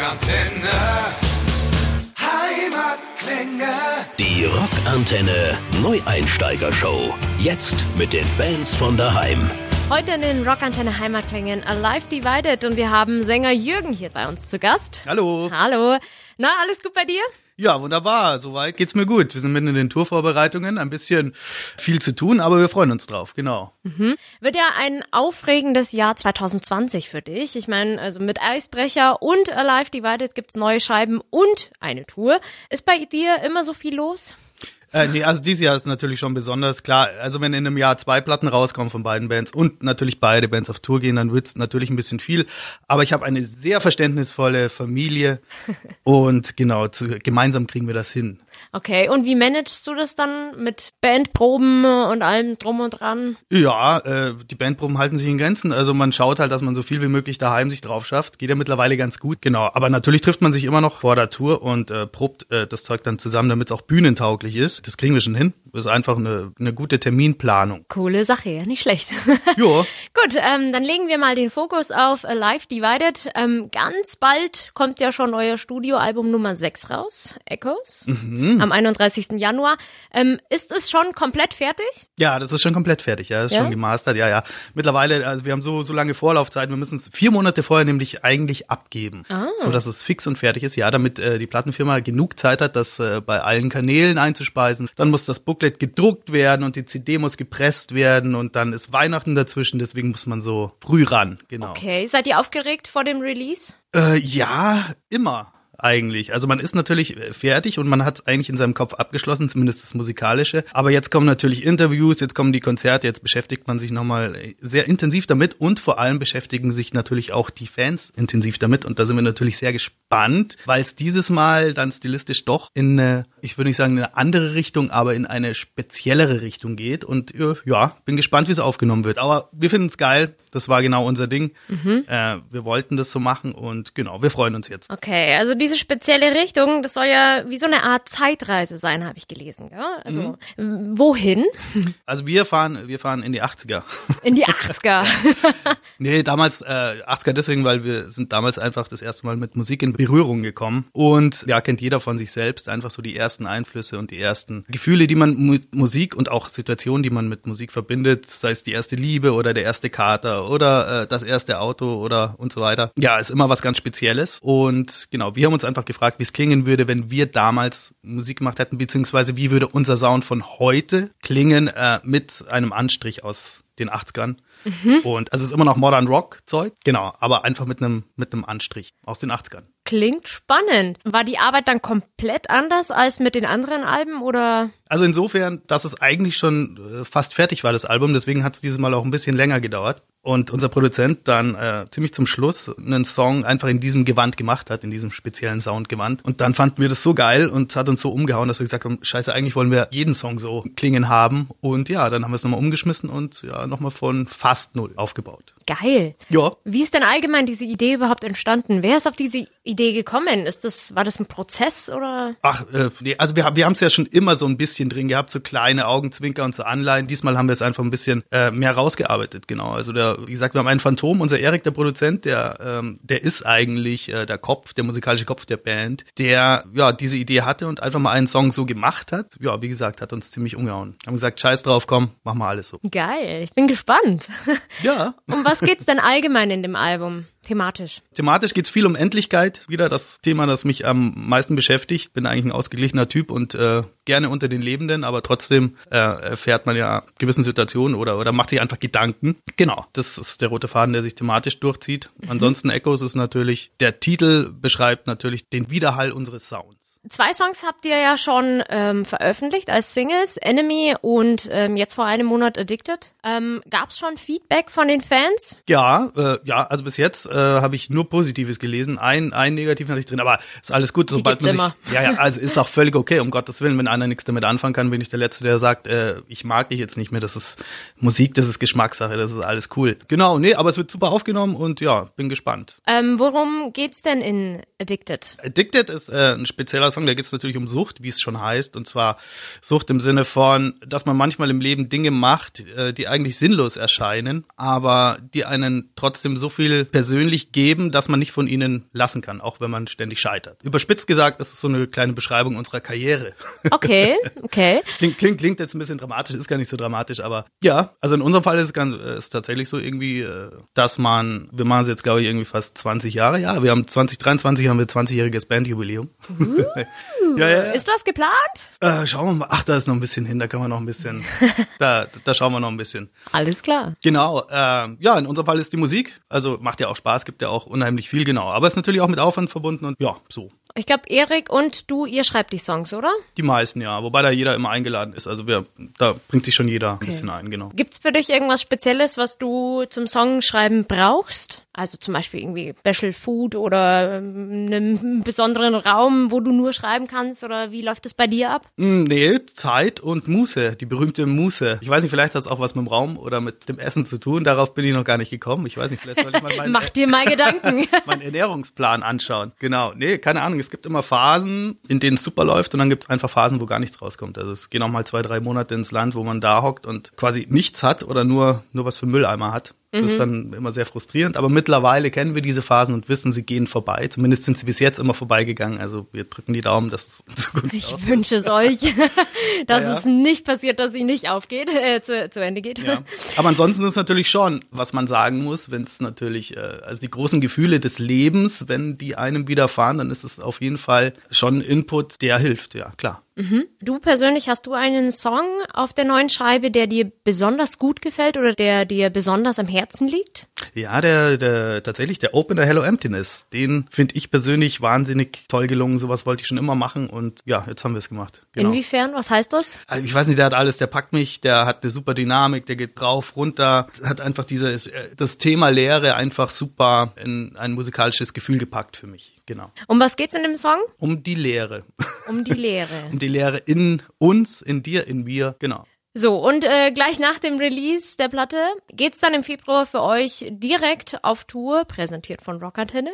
Rockantenne. Heimatklänge. Die Rockantenne Neueinsteiger-Show. Jetzt mit den Bands von daheim. Heute in den Rockantenne Heimatklängen Alive Divided und wir haben Sänger Jürgen hier bei uns zu Gast. Hallo. Hallo. Na, alles gut bei dir? Ja, wunderbar. Soweit geht's mir gut. Wir sind mitten in den Tourvorbereitungen. Ein bisschen viel zu tun, aber wir freuen uns drauf. Genau. Wird ja ein aufregendes Jahr 2020 für dich. Ich meine, also mit Eisbrecher und Alive Divided gibt's neue Scheiben und eine Tour. Ist bei dir immer so viel los? Äh, nee, also dieses Jahr ist natürlich schon besonders klar. Also wenn in einem Jahr zwei Platten rauskommen von beiden Bands und natürlich beide Bands auf Tour gehen, dann wird's natürlich ein bisschen viel. Aber ich habe eine sehr verständnisvolle Familie und genau, zu, gemeinsam kriegen wir das hin. Okay, und wie managst du das dann mit Bandproben und allem drum und dran? Ja, äh, die Bandproben halten sich in Grenzen. Also man schaut halt, dass man so viel wie möglich daheim sich drauf schafft. Geht ja mittlerweile ganz gut, genau. Aber natürlich trifft man sich immer noch vor der Tour und äh, probt äh, das Zeug dann zusammen, damit es auch bühnentauglich ist. Das kriegen wir schon hin. Das ist einfach eine, eine gute Terminplanung. Coole Sache, ja, nicht schlecht. Ja. Gut, ähm, dann legen wir mal den Fokus auf Alive Divided. Ähm, ganz bald kommt ja schon euer Studioalbum Nummer 6 raus, Echoes, am 31. Januar. Ähm, ist es schon komplett fertig? Ja, das ist schon komplett fertig, ja, das ist Ja? schon gemastert, ja, ja. Mittlerweile, also wir haben so so lange Vorlaufzeit, wir müssen es vier Monate vorher nämlich eigentlich abgeben, so dass es fix und fertig ist, ja, damit äh, die Plattenfirma genug Zeit hat, das äh, bei allen Kanälen einzuspeisen. Dann muss das Booklet gedruckt werden und die CD muss gepresst werden und dann ist Weihnachten dazwischen, deswegen muss man so früh ran, genau. Okay, seid ihr aufgeregt vor dem Release? Äh, ja, immer eigentlich. Also man ist natürlich fertig und man hat es eigentlich in seinem Kopf abgeschlossen, zumindest das Musikalische. Aber jetzt kommen natürlich Interviews, jetzt kommen die Konzerte, jetzt beschäftigt man sich nochmal sehr intensiv damit und vor allem beschäftigen sich natürlich auch die Fans intensiv damit. Und da sind wir natürlich sehr gespannt, weil es dieses Mal dann stilistisch doch in eine, ich würde nicht sagen in eine andere Richtung, aber in eine speziellere Richtung geht. Und äh, ja, bin gespannt, wie es aufgenommen wird. Aber wir finden es geil. Das war genau unser Ding. Äh, wir wollten das so machen und genau, wir freuen uns jetzt. Okay, also diese spezielle Richtung, das soll ja wie so eine Art Zeitreise sein, habe ich gelesen. Ja? Also Mhm. wohin? Also wir fahren, wir fahren in die 80er. In die 80er. nee, damals äh, 80er deswegen, weil wir sind damals einfach das erste Mal mit Musik in Berührung gekommen. Und ja, kennt jeder von sich selbst einfach so die ersten Einflüsse und die ersten Gefühle, die man mit Musik und auch Situationen, die man mit Musik verbindet, sei es die erste Liebe oder der erste Kater oder äh, das erste Auto oder und so weiter. Ja, ist immer was ganz Spezielles. Und genau, wir haben uns einfach gefragt, wie es klingen würde, wenn wir damals Musik gemacht hätten, beziehungsweise wie würde unser Sound von heute klingen äh, mit einem Anstrich aus den 80ern. Und also es ist immer noch Modern Rock Zeug, genau, aber einfach mit einem mit einem Anstrich aus den 80ern. Klingt spannend. War die Arbeit dann komplett anders als mit den anderen Alben oder? Also insofern, dass es eigentlich schon äh, fast fertig war das Album, deswegen hat es dieses Mal auch ein bisschen länger gedauert und unser Produzent dann äh, ziemlich zum Schluss einen Song einfach in diesem Gewand gemacht hat, in diesem speziellen Soundgewand und dann fanden wir das so geil und hat uns so umgehauen, dass wir gesagt haben, scheiße, eigentlich wollen wir jeden Song so klingen haben und ja, dann haben wir es nochmal umgeschmissen und ja, nochmal von fast null aufgebaut. Geil. Ja, Wie ist denn allgemein diese Idee überhaupt entstanden? Wer ist auf diese Idee gekommen? Ist das, war das ein Prozess oder? Ach, äh, nee, also wir, haben- wir haben es ja schon immer so ein bisschen drin gehabt, so kleine Augenzwinker und so Anleihen. Diesmal haben wir es einfach ein bisschen äh, mehr rausgearbeitet, genau. Also der, wie gesagt, wir haben einen Phantom, unser Erik, der Produzent, der, ähm, der ist eigentlich äh, der Kopf, der musikalische Kopf der Band, der ja diese Idee hatte und einfach mal einen Song so gemacht hat. Ja, wie gesagt, hat uns ziemlich umgehauen. Haben gesagt, scheiß drauf, komm, mach mal alles so. Geil, ich bin gespannt. Ja. Um was geht's denn allgemein in dem Album? Thematisch. Thematisch geht's viel um Endlichkeit, wieder das Thema, das mich am meisten beschäftigt. Bin eigentlich ein ausgeglichener Typ und äh, gerne unter den Lebenden, aber trotzdem äh, erfährt man ja gewissen Situationen oder, oder macht sich einfach Gedanken. Genau, das ist der rote Faden, der sich thematisch durchzieht. Ansonsten Echoes ist natürlich, der Titel beschreibt natürlich den Widerhall unseres Sounds. Zwei Songs habt ihr ja schon ähm, veröffentlicht als Singles, Enemy und ähm, jetzt vor einem Monat Addicted. Ähm, gab's schon Feedback von den Fans? Ja, äh, ja, also bis jetzt äh, habe ich nur Positives gelesen. Ein, ein Negativen hatte ich drin, aber ist alles gut. Sobald man sich, Ja, ja, also ist auch völlig okay, um Gottes Willen. Wenn einer nichts damit anfangen kann, bin ich der Letzte, der sagt, äh, ich mag dich jetzt nicht mehr. Das ist Musik, das ist Geschmackssache, das ist alles cool. Genau, nee, aber es wird super aufgenommen und ja, bin gespannt. Ähm, worum geht's denn in Addicted? Addicted ist äh, ein spezieller Song, da geht es natürlich um Sucht, wie es schon heißt. Und zwar Sucht im Sinne von, dass man manchmal im Leben Dinge macht, äh, die eigentlich sinnlos erscheinen, aber die einen trotzdem so viel persönlich geben, dass man nicht von ihnen lassen kann, auch wenn man ständig scheitert. Überspitzt gesagt, das ist so eine kleine Beschreibung unserer Karriere. Okay, okay. klingt, klingt, klingt jetzt ein bisschen dramatisch, ist gar nicht so dramatisch, aber ja, also in unserem Fall ist es ganz, ist tatsächlich so irgendwie, äh, dass man, wir machen es jetzt glaube ich irgendwie fast 20 Jahre, ja, wir haben 2023 haben wir 20-jähriges Bandjubiläum. Uh, ja, ja, ja. Ist das geplant? Äh, schauen wir mal, ach, da ist noch ein bisschen hin, da kann man noch ein bisschen, da, da schauen wir noch ein bisschen. Alles klar. Genau, äh, ja, in unserem Fall ist die Musik, also macht ja auch Spaß, gibt ja auch unheimlich viel, genau, aber ist natürlich auch mit Aufwand verbunden und ja, so. Ich glaube, Erik und du, ihr schreibt die Songs, oder? Die meisten, ja. Wobei da jeder immer eingeladen ist. Also wir, da bringt sich schon jeder okay. ein bisschen ein, genau. Gibt's für dich irgendwas Spezielles, was du zum Songschreiben brauchst? Also zum Beispiel irgendwie Special Food oder ähm, einen besonderen Raum, wo du nur schreiben kannst? Oder wie läuft es bei dir ab? Mm, nee, Zeit und Muße, die berühmte Muße. Ich weiß nicht, vielleicht hat es auch was mit dem Raum oder mit dem Essen zu tun. Darauf bin ich noch gar nicht gekommen. Ich weiß nicht, vielleicht soll ich mal meinen, Mach dir mal Gedanken. meinen Ernährungsplan anschauen. Genau. Nee, keine Ahnung. Es gibt immer Phasen, in denen es super läuft und dann gibt es einfach Phasen, wo gar nichts rauskommt. Also es gehen auch mal zwei, drei Monate ins Land, wo man da hockt und quasi nichts hat oder nur, nur was für Mülleimer hat. Das mhm. ist dann immer sehr frustrierend. Aber mittlerweile kennen wir diese Phasen und wissen, sie gehen vorbei. Zumindest sind sie bis jetzt immer vorbeigegangen. Also wir drücken die Daumen, dass es in Zukunft Ich aufgeht. wünsche es euch, dass ja, ja. es nicht passiert, dass sie nicht aufgeht, äh, zu, zu Ende geht. Ja. Aber ansonsten ist es natürlich schon, was man sagen muss, wenn es natürlich, äh, also die großen Gefühle des Lebens, wenn die einem widerfahren, dann ist es auf jeden Fall schon ein Input, der hilft. Ja, klar. Mhm. Du persönlich hast du einen Song auf der neuen Scheibe, der dir besonders gut gefällt oder der dir besonders am Herzen liegt? Ja, der, der tatsächlich der Opener Hello Emptiness. Den finde ich persönlich wahnsinnig toll gelungen. Sowas wollte ich schon immer machen und ja, jetzt haben wir es gemacht. Genau. Inwiefern? Was heißt das? Also ich weiß nicht, der hat alles, der packt mich, der hat eine super Dynamik, der geht drauf, runter, hat einfach dieses das Thema Lehre einfach super in ein musikalisches Gefühl gepackt für mich. Genau. Um was geht's in dem Song? Um die Lehre. Um die Lehre. um die Lehre in uns, in dir, in mir, genau. So, und äh, gleich nach dem Release der Platte geht's dann im Februar für euch direkt auf Tour, präsentiert von Rockantenne.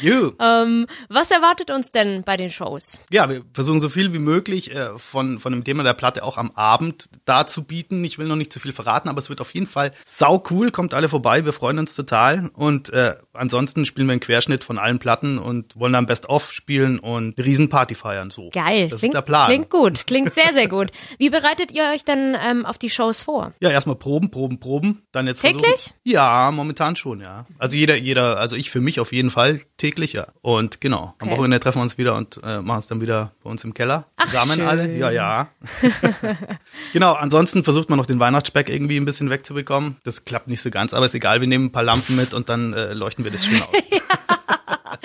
You. ähm, was erwartet uns denn bei den Shows? Ja, wir versuchen so viel wie möglich äh, von, von dem Thema der Platte auch am Abend darzubieten. Ich will noch nicht zu viel verraten, aber es wird auf jeden Fall sau cool. Kommt alle vorbei, wir freuen uns total. Und äh, ansonsten spielen wir einen Querschnitt von allen Platten und wollen dann Best-of spielen und eine Riesenparty feiern. So. Geil. Das klingt, ist der Plan. Klingt gut, klingt sehr, sehr gut. Wie bereitet ihr euch denn ähm, auf die Shows vor? Ja, erstmal proben, proben, proben. Dann jetzt Täglich? Versuchen. Ja, momentan schon, ja. Also jeder, jeder, also ich für mich auf jeden Fall täglich, ja. Und genau, okay. am Wochenende treffen wir uns wieder und äh, machen es dann wieder bei uns im Keller. Zusammen Ach, alle. Ja, ja. genau, ansonsten versucht man noch den Weihnachtsspeck irgendwie ein bisschen wegzubekommen. Das klappt nicht so ganz, aber ist egal, wir nehmen ein paar Lampen mit und dann äh, leuchten wir das schön aus.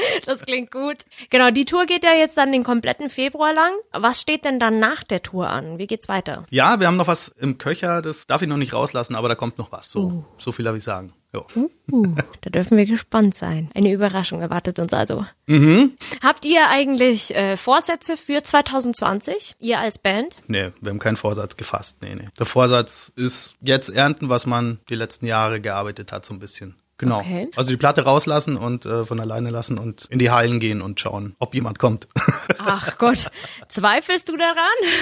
das klingt gut. Genau, die Tour geht ja jetzt dann den kompletten Februar lang. Was steht denn dann nach der Tour an? Wie geht's weiter? Ja, wir haben noch was im Köcher, das darf ich noch nicht rauslassen, aber da kommt noch was. So, uh. so viel darf ich sagen. Uh, uh, da dürfen wir gespannt sein. Eine Überraschung erwartet uns also. Mhm. Habt ihr eigentlich äh, Vorsätze für 2020? Ihr als Band? Nee, wir haben keinen Vorsatz gefasst. Nee, nee. Der Vorsatz ist jetzt ernten, was man die letzten Jahre gearbeitet hat, so ein bisschen. Genau. Okay. Also die Platte rauslassen und äh, von alleine lassen und in die Hallen gehen und schauen, ob jemand kommt. Ach Gott, zweifelst du daran?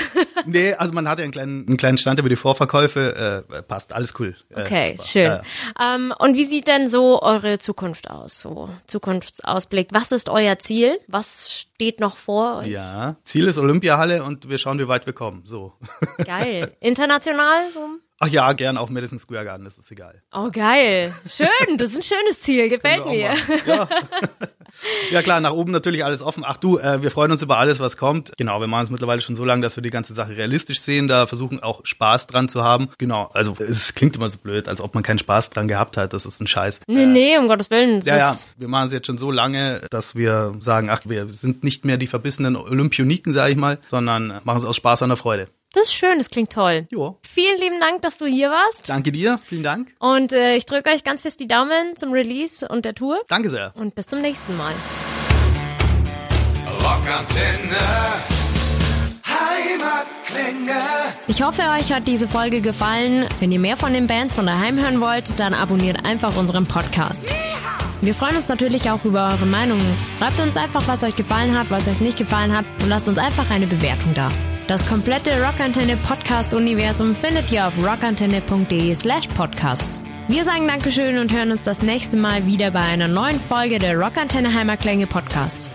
nee, also man hat ja einen kleinen, einen kleinen Stand über die Vorverkäufe. Äh, passt, alles cool. Äh, okay, schön. Äh, ähm, und wie sieht denn so eure Zukunft aus? So Zukunftsausblick. Was ist euer Ziel? Was steht noch vor euch? Ja, Ziel ist Olympiahalle und wir schauen, wie weit wir kommen. So. Geil. International so? Ach ja, gern auch Madison Square Garden, das ist egal. Oh, geil. Schön, das ist ein schönes Ziel, gefällt mir. Ja. ja. klar, nach oben natürlich alles offen. Ach du, äh, wir freuen uns über alles, was kommt. Genau, wir machen es mittlerweile schon so lange, dass wir die ganze Sache realistisch sehen, da versuchen auch Spaß dran zu haben. Genau, also es klingt immer so blöd, als ob man keinen Spaß dran gehabt hat. Das ist ein Scheiß. Nee, äh, nee, um Gottes Willen. Ja, ja, wir machen es jetzt schon so lange, dass wir sagen, ach, wir sind nicht mehr die verbissenen Olympioniken, sage ich mal, sondern machen es aus Spaß an der Freude. Das ist schön, das klingt toll. Jo. Vielen lieben Dank, dass du hier warst. Danke dir, vielen Dank. Und äh, ich drücke euch ganz fest die Daumen zum Release und der Tour. Danke sehr. Und bis zum nächsten Mal. Rockantenne. Ich hoffe, euch hat diese Folge gefallen. Wenn ihr mehr von den Bands von daheim hören wollt, dann abonniert einfach unseren Podcast. Wir freuen uns natürlich auch über eure Meinungen. Schreibt uns einfach, was euch gefallen hat, was euch nicht gefallen hat und lasst uns einfach eine Bewertung da. Das komplette Rockantenne Podcast Universum findet ihr auf rockantenne.de slash podcasts. Wir sagen Dankeschön und hören uns das nächste Mal wieder bei einer neuen Folge der Rockantenne Heimatklänge Podcast.